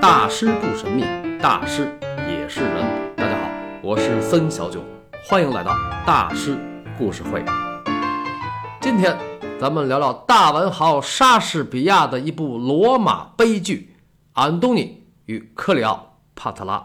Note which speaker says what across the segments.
Speaker 1: 大师不神秘，大师也是人。大家好，我是森小九，欢迎来到大师故事会。今天咱们聊聊大文豪莎士比亚的一部罗马悲剧《安东尼与克里奥帕特拉》。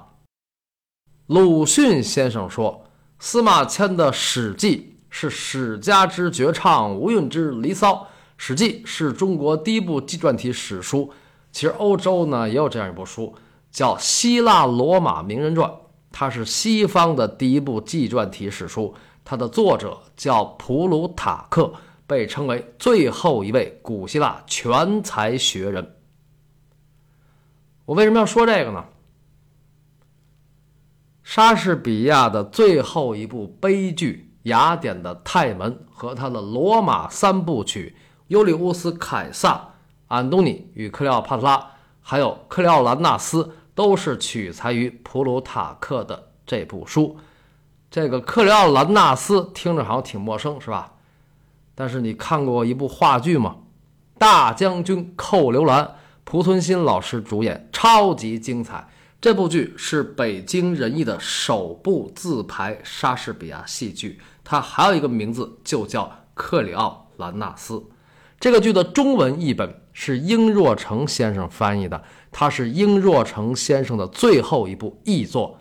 Speaker 1: 鲁迅先生说，司马迁的《史记》是史家之绝唱，无韵之离骚。《史记》是中国第一部纪传体史书。其实欧洲呢也有这样一部书，叫《希腊罗马名人传》，它是西方的第一部纪传体史书。它的作者叫普鲁塔克，被称为最后一位古希腊全才学人。我为什么要说这个呢？莎士比亚的最后一部悲剧《雅典的泰门》和他的罗马三部曲《尤利乌斯·凯撒》。安东尼与克里奥帕特拉，还有克里奥兰纳斯，都是取材于普鲁塔克的这部书。这个克里奥兰纳斯听着好像挺陌生，是吧？但是你看过一部话剧吗？《大将军寇留兰》，濮存昕老师主演，超级精彩。这部剧是北京人艺的首部自排莎士比亚戏剧，它还有一个名字，就叫克里奥兰纳斯。这个剧的中文译本。是英若诚先生翻译的，他是英若诚先生的最后一部译作。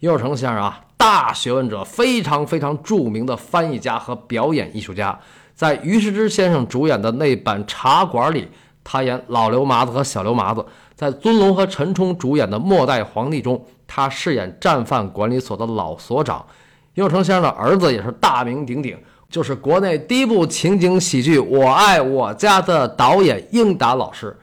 Speaker 1: 英若诚先生啊，大学问者，非常非常著名的翻译家和表演艺术家。在于世之先生主演的那版《茶馆》里，他演老刘麻子和小刘麻子；在尊龙和陈冲主演的《末代皇帝》中，他饰演战犯管理所的老所长。英若诚先生的儿子也是大名鼎鼎。就是国内第一部情景喜剧《我爱我家》的导演英达老师。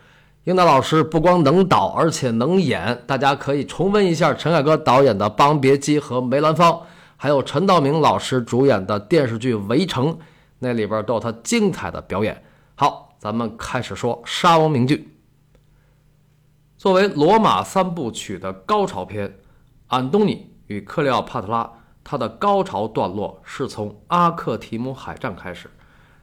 Speaker 1: 英达老师不光能导，而且能演。大家可以重温一下陈凯歌导演的《霸王别姬》和《梅兰芳》，还有陈道明老师主演的电视剧《围城》，那里边都有他精彩的表演。好，咱们开始说沙翁名剧。作为罗马三部曲的高潮篇，《安东尼与克里奥帕特拉》。它的高潮段落是从阿克提姆海战开始，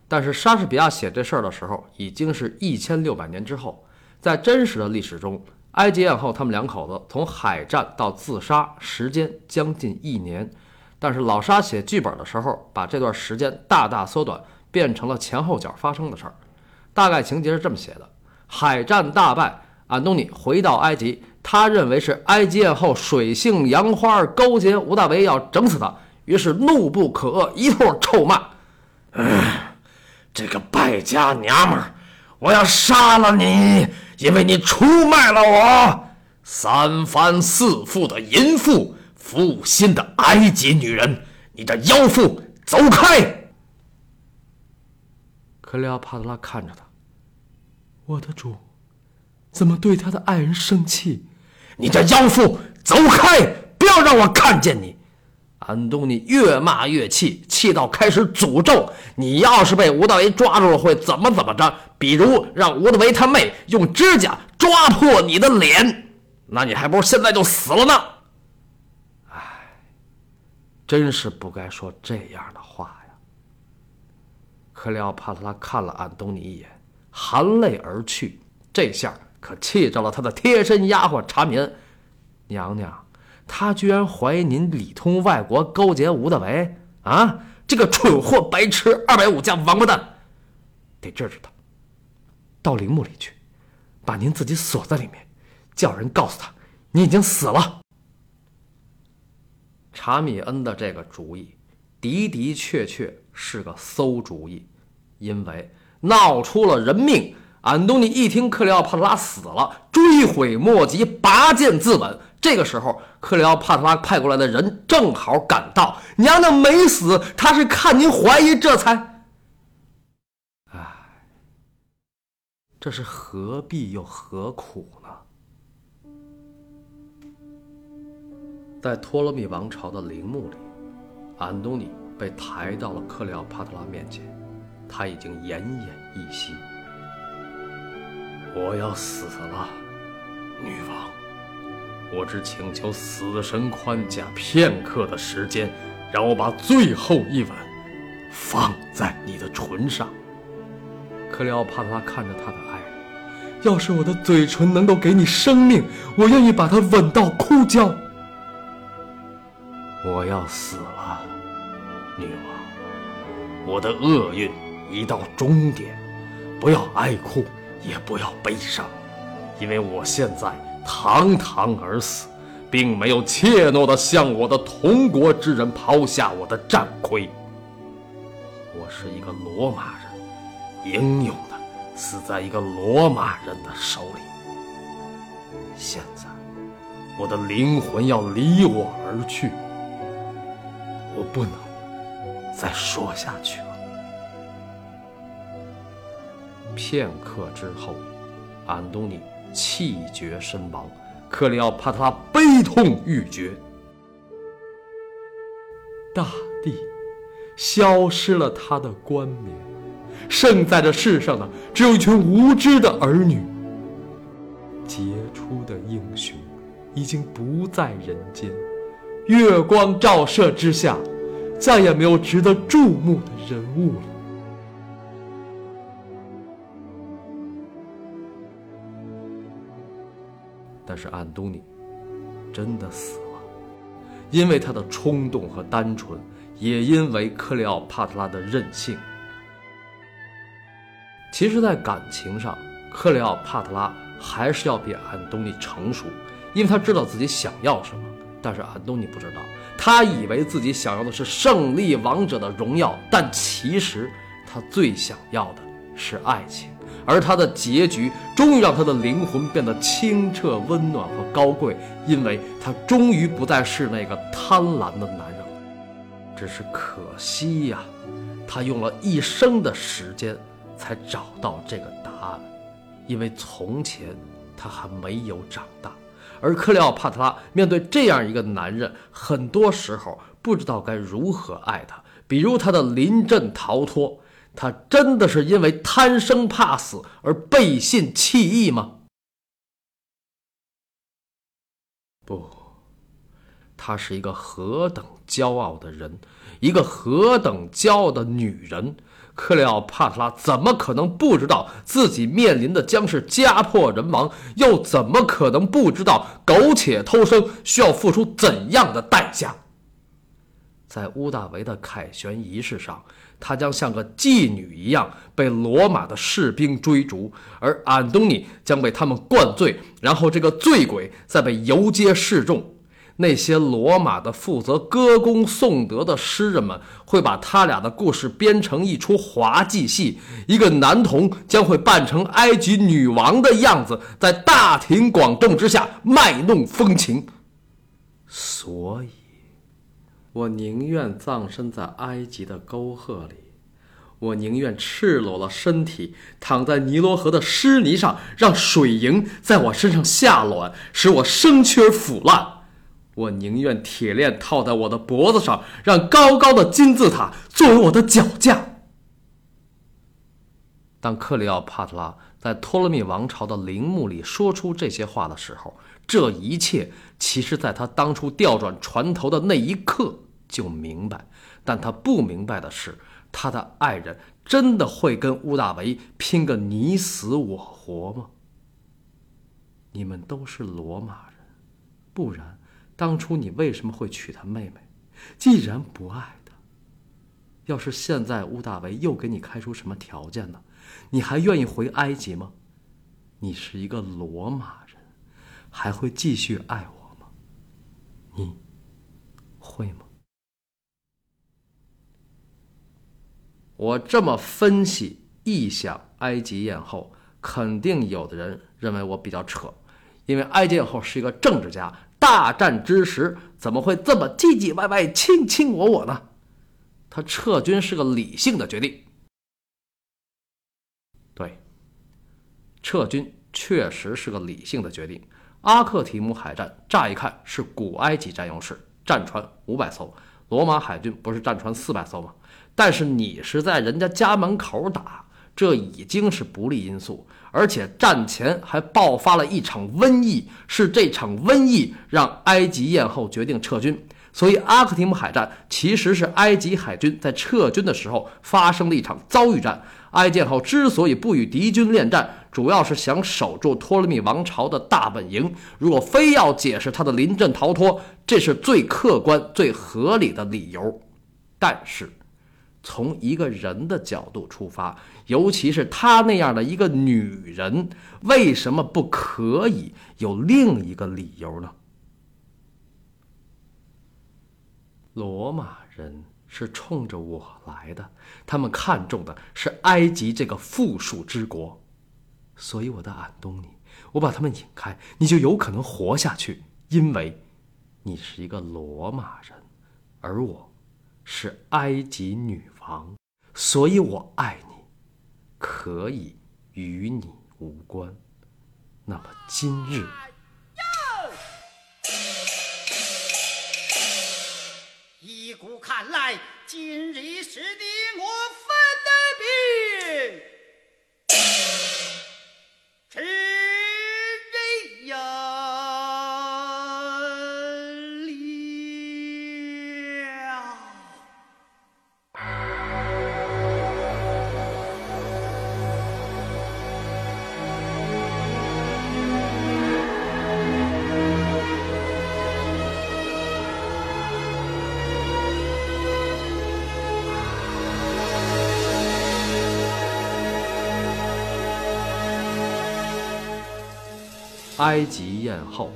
Speaker 1: 但是莎士比亚写这事儿的时候已经是一千六百年之后。在真实的历史中，埃及艳后他们两口子从海战到自杀时间将近一年，但是老沙写剧本的时候把这段时间大大缩短，变成了前后脚发生的事儿。大概情节是这么写的：海战大败，安东尼回到埃及。他认为是埃及艳后水性杨花勾结吴大维要整死他，于是怒不可遏，一通臭骂：“这个败家娘们儿，我要杀了你，因为你出卖了我！三番四复的淫妇，负心的埃及女人，你这妖妇，走开！”克里奥帕特拉看着他：“我的主，怎么对他的爱人生气？”你这妖妇，走开！不要让我看见你！安东尼越骂越气，气到开始诅咒：“你要是被吴大维抓住了，会怎么怎么着？比如让吴大维他妹用指甲抓破你的脸，那你还不如现在就死了呢！”哎，真是不该说这样的话呀！克里奥帕特拉看了安东尼一眼，含泪而去。这下。可气着了他的贴身丫鬟查米恩，娘娘，他居然怀疑您里通外国，勾结吴大维啊！这个蠢货、白痴、二百五加王八蛋，得治治他。到陵墓里去，把您自己锁在里面，叫人告诉他，你已经死了。查米恩的这个主意的的确确是个馊主意，因为闹出了人命。安东尼一听克里奥帕特拉死了，追悔莫及，拔剑自刎。这个时候，克里奥帕特拉派过来的人正好赶到，娘娘没死，他是看您怀疑，这才……唉，这是何必又何苦呢？在托勒密王朝的陵墓里，安东尼被抬到了克里奥帕特拉面前，他已经奄奄一息。我要死了，女王。我只请求死神宽假片刻的时间，让我把最后一吻放在你的唇上。克里奥帕特拉看着他的爱人，要是我的嘴唇能够给你生命，我愿意把它吻到枯焦。我要死了，女王，我的厄运已到终点，不要哀哭，也不要悲伤，因为我现在堂堂而死，并没有怯懦地向我的同国之人抛下我的战盔。我是一个罗马人，英勇。死在一个罗马人的手里。现在，我的灵魂要离我而去，我不能再说下去。片刻之后，安东尼气绝身亡，克里奥帕特拉悲痛欲绝，大地消失了他的冠冕。剩在这世上的，只有一群无知的儿女。杰出的英雄，已经不在人间。月光照射之下，再也没有值得注目的人物了。是安东尼真的死了，因为他的冲动和单纯，也因为克里奥帕特拉的任性。其实，在感情上，克里奥帕特拉还是要比安东尼成熟，因为他知道自己想要什么。但是安东尼不知道，他以为自己想要的是胜利王者的荣耀，但其实他最想要的是爱情。而他的结局终于让他的灵魂变得清澈、温暖和高贵，因为他终于不再是那个贪婪的男人了。只是可惜呀，他用了一生的时间。才找到这个答案，因为从前他还没有长大，而克里奥帕特拉面对这样一个男人，很多时候不知道该如何爱他。比如他的临阵逃脱，他真的是因为贪生怕死而背信弃义吗？不，她是一个何等骄傲的人，一个何等骄傲的女人。克里奥帕特拉怎么可能不知道自己面临的将是家破人亡？又怎么可能不知道苟且偷生需要付出怎样的代价？在乌大维的凯旋仪式上，她将像个妓女一样被罗马的士兵追逐，而安东尼将被他们灌醉，然后这个醉鬼再被游街示众。那些罗马的负责歌功颂德的诗人们，会把他俩的故事编成一出滑稽戏。一个男童将会扮成埃及女王的样子，在大庭广众之下卖弄风情。所以，我宁愿葬身在埃及的沟壑里，我宁愿赤裸了身体躺在尼罗河的湿泥上，让水银在我身上下卵，使我生蛆腐烂。我宁愿铁链套在我的脖子上，让高高的金字塔作为我的脚架。当克里奥帕特拉在托勒密王朝的陵墓里说出这些话的时候，这一切其实在他当初调转船头的那一刻就明白。但他不明白的是，他的爱人真的会跟乌大维拼个你死我活吗？你们都是罗马人，不然。当初你为什么会娶她妹妹？既然不爱她，要是现在乌大维又给你开出什么条件呢？你还愿意回埃及吗？你是一个罗马人，还会继续爱我吗？你会吗？我这么分析臆想埃及艳后，肯定有的人认为我比较扯，因为埃及艳后是一个政治家。大战之时怎么会这么唧唧歪歪、卿卿我我呢？他撤军是个理性的决定。对，撤军确实是个理性的决定。阿克提姆海战乍一看是古埃及占优势，战船五百艘，罗马海军不是战船四百艘吗？但是你是在人家家门口打，这已经是不利因素。而且战前还爆发了一场瘟疫，是这场瘟疫让埃及艳后决定撤军。所以阿克提姆海战其实是埃及海军在撤军的时候发生的一场遭遇战。埃及艳后之所以不与敌军恋战，主要是想守住托勒密王朝的大本营。如果非要解释他的临阵逃脱，这是最客观、最合理的理由。但是，从一个人的角度出发，尤其是她那样的一个女人，为什么不可以有另一个理由呢？罗马人是冲着我来的，他们看中的是埃及这个富庶之国，所以我的安东尼，我把他们引开，你就有可能活下去，因为你是一个罗马人，而我是埃及女所以我爱你，可以与你无关。那么今日。埃及艳后，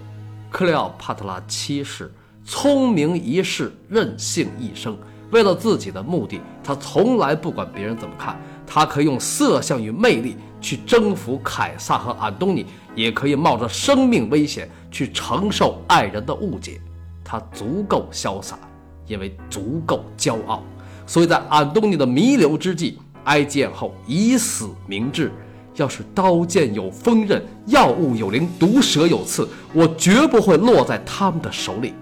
Speaker 1: 克里奥帕特拉七世，聪明一世，任性一生。为了自己的目的，她从来不管别人怎么看。她可以用色相与魅力去征服凯撒和安东尼，也可以冒着生命危险去承受爱人的误解。她足够潇洒，因为足够骄傲。所以在安东尼的弥留之际，埃及艳后以死明志。要是刀剑有锋刃，药物有灵，毒蛇有刺，我绝不会落在他们的手里。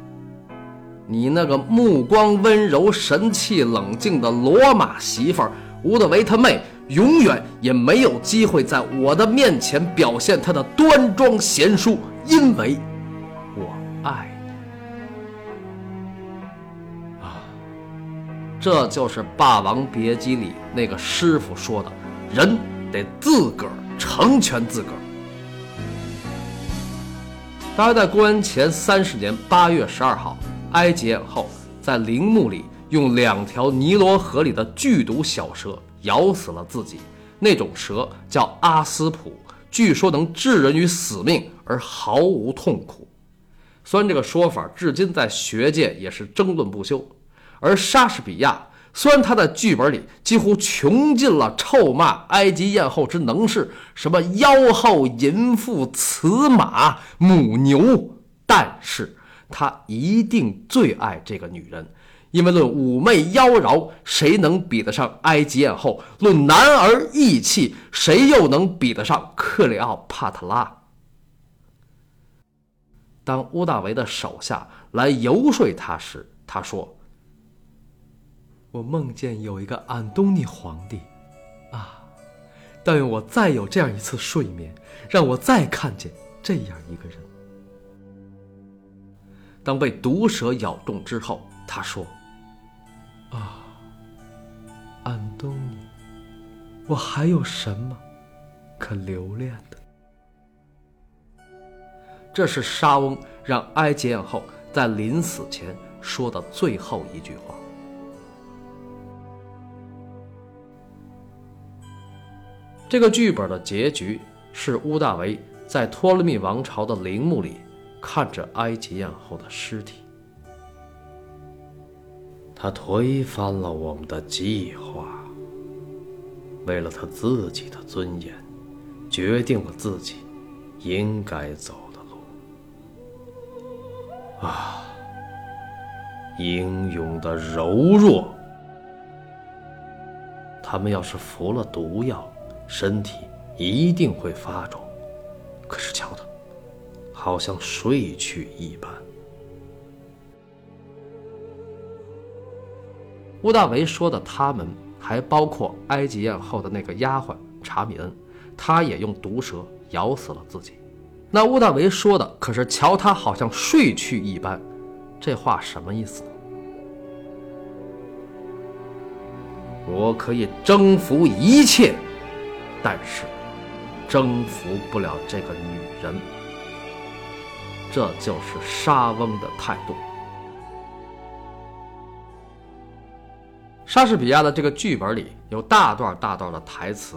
Speaker 1: 你那个目光温柔、神气冷静的罗马媳妇儿乌德维他妹，永远也没有机会在我的面前表现她的端庄贤淑，因为我爱你。啊，这就是《霸王别姬》里那个师傅说的：人。得自个儿成全自个儿。大约在公元前三十年八月十二号，埃及艳后在陵墓里用两条尼罗河里的剧毒小蛇咬死了自己。那种蛇叫阿斯普，据说能置人于死命而毫无痛苦。虽然这个说法至今在学界也是争论不休，而莎士比亚。虽然他在剧本里几乎穷尽了臭骂埃及艳后之能事，什么妖后、淫妇、雌马、母牛，但是他一定最爱这个女人，因为论妩媚妖娆，谁能比得上埃及艳后？论男儿义气，谁又能比得上克里奥帕特拉？当乌大维的手下来游说他时，他说。我梦见有一个安东尼皇帝，啊！但愿我再有这样一次睡眠，让我再看见这样一个人。当被毒蛇咬中之后，他说：“啊，安东尼，我还有什么可留恋的？”这是沙翁让埃及艳后在临死前说的最后一句话。这个剧本的结局是乌大维在托勒密王朝的陵墓里看着埃及艳后的尸体。他推翻了我们的计划，为了他自己的尊严，决定了自己应该走的路。啊，英勇的柔弱！他们要是服了毒药。身体一定会发肿，可是瞧他，好像睡去一般。乌大维说的他们，还包括埃及艳后的那个丫鬟查米恩，她也用毒蛇咬死了自己。那乌大维说的可是瞧他好像睡去一般，这话什么意思？我可以征服一切，但是征服不了这个女人。这就是莎翁的态度。莎士比亚的这个剧本里有大段大段的台词，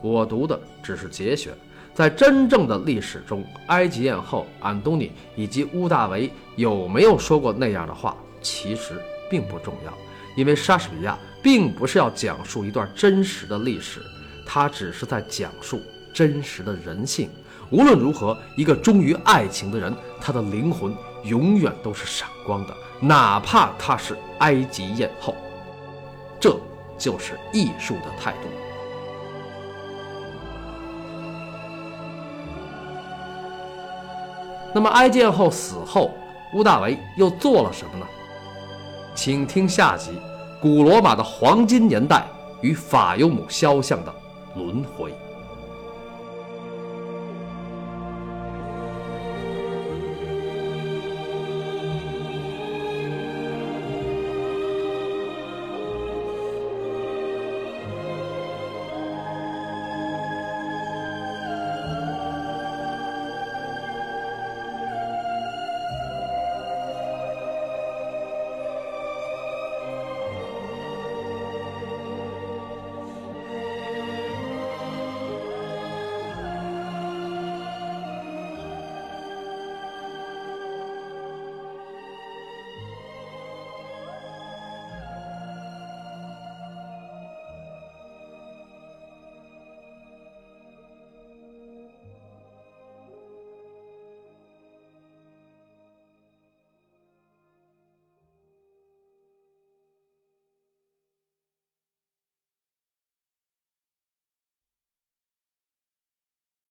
Speaker 1: 我读的只是节选。在真正的历史中，埃及艳后安东尼以及屋大维有没有说过那样的话，其实并不重要，因为莎士比亚并不是要讲述一段真实的历史，他只是在讲述真实的人性。无论如何，一个忠于爱情的人，他的灵魂永远都是闪光的，哪怕他是埃及艳后。这就是艺术的态度。那么，埃及艳后死后，屋大维又做了什么呢？请听下集《古罗马的黄金年代与法尤姆肖像的轮回》。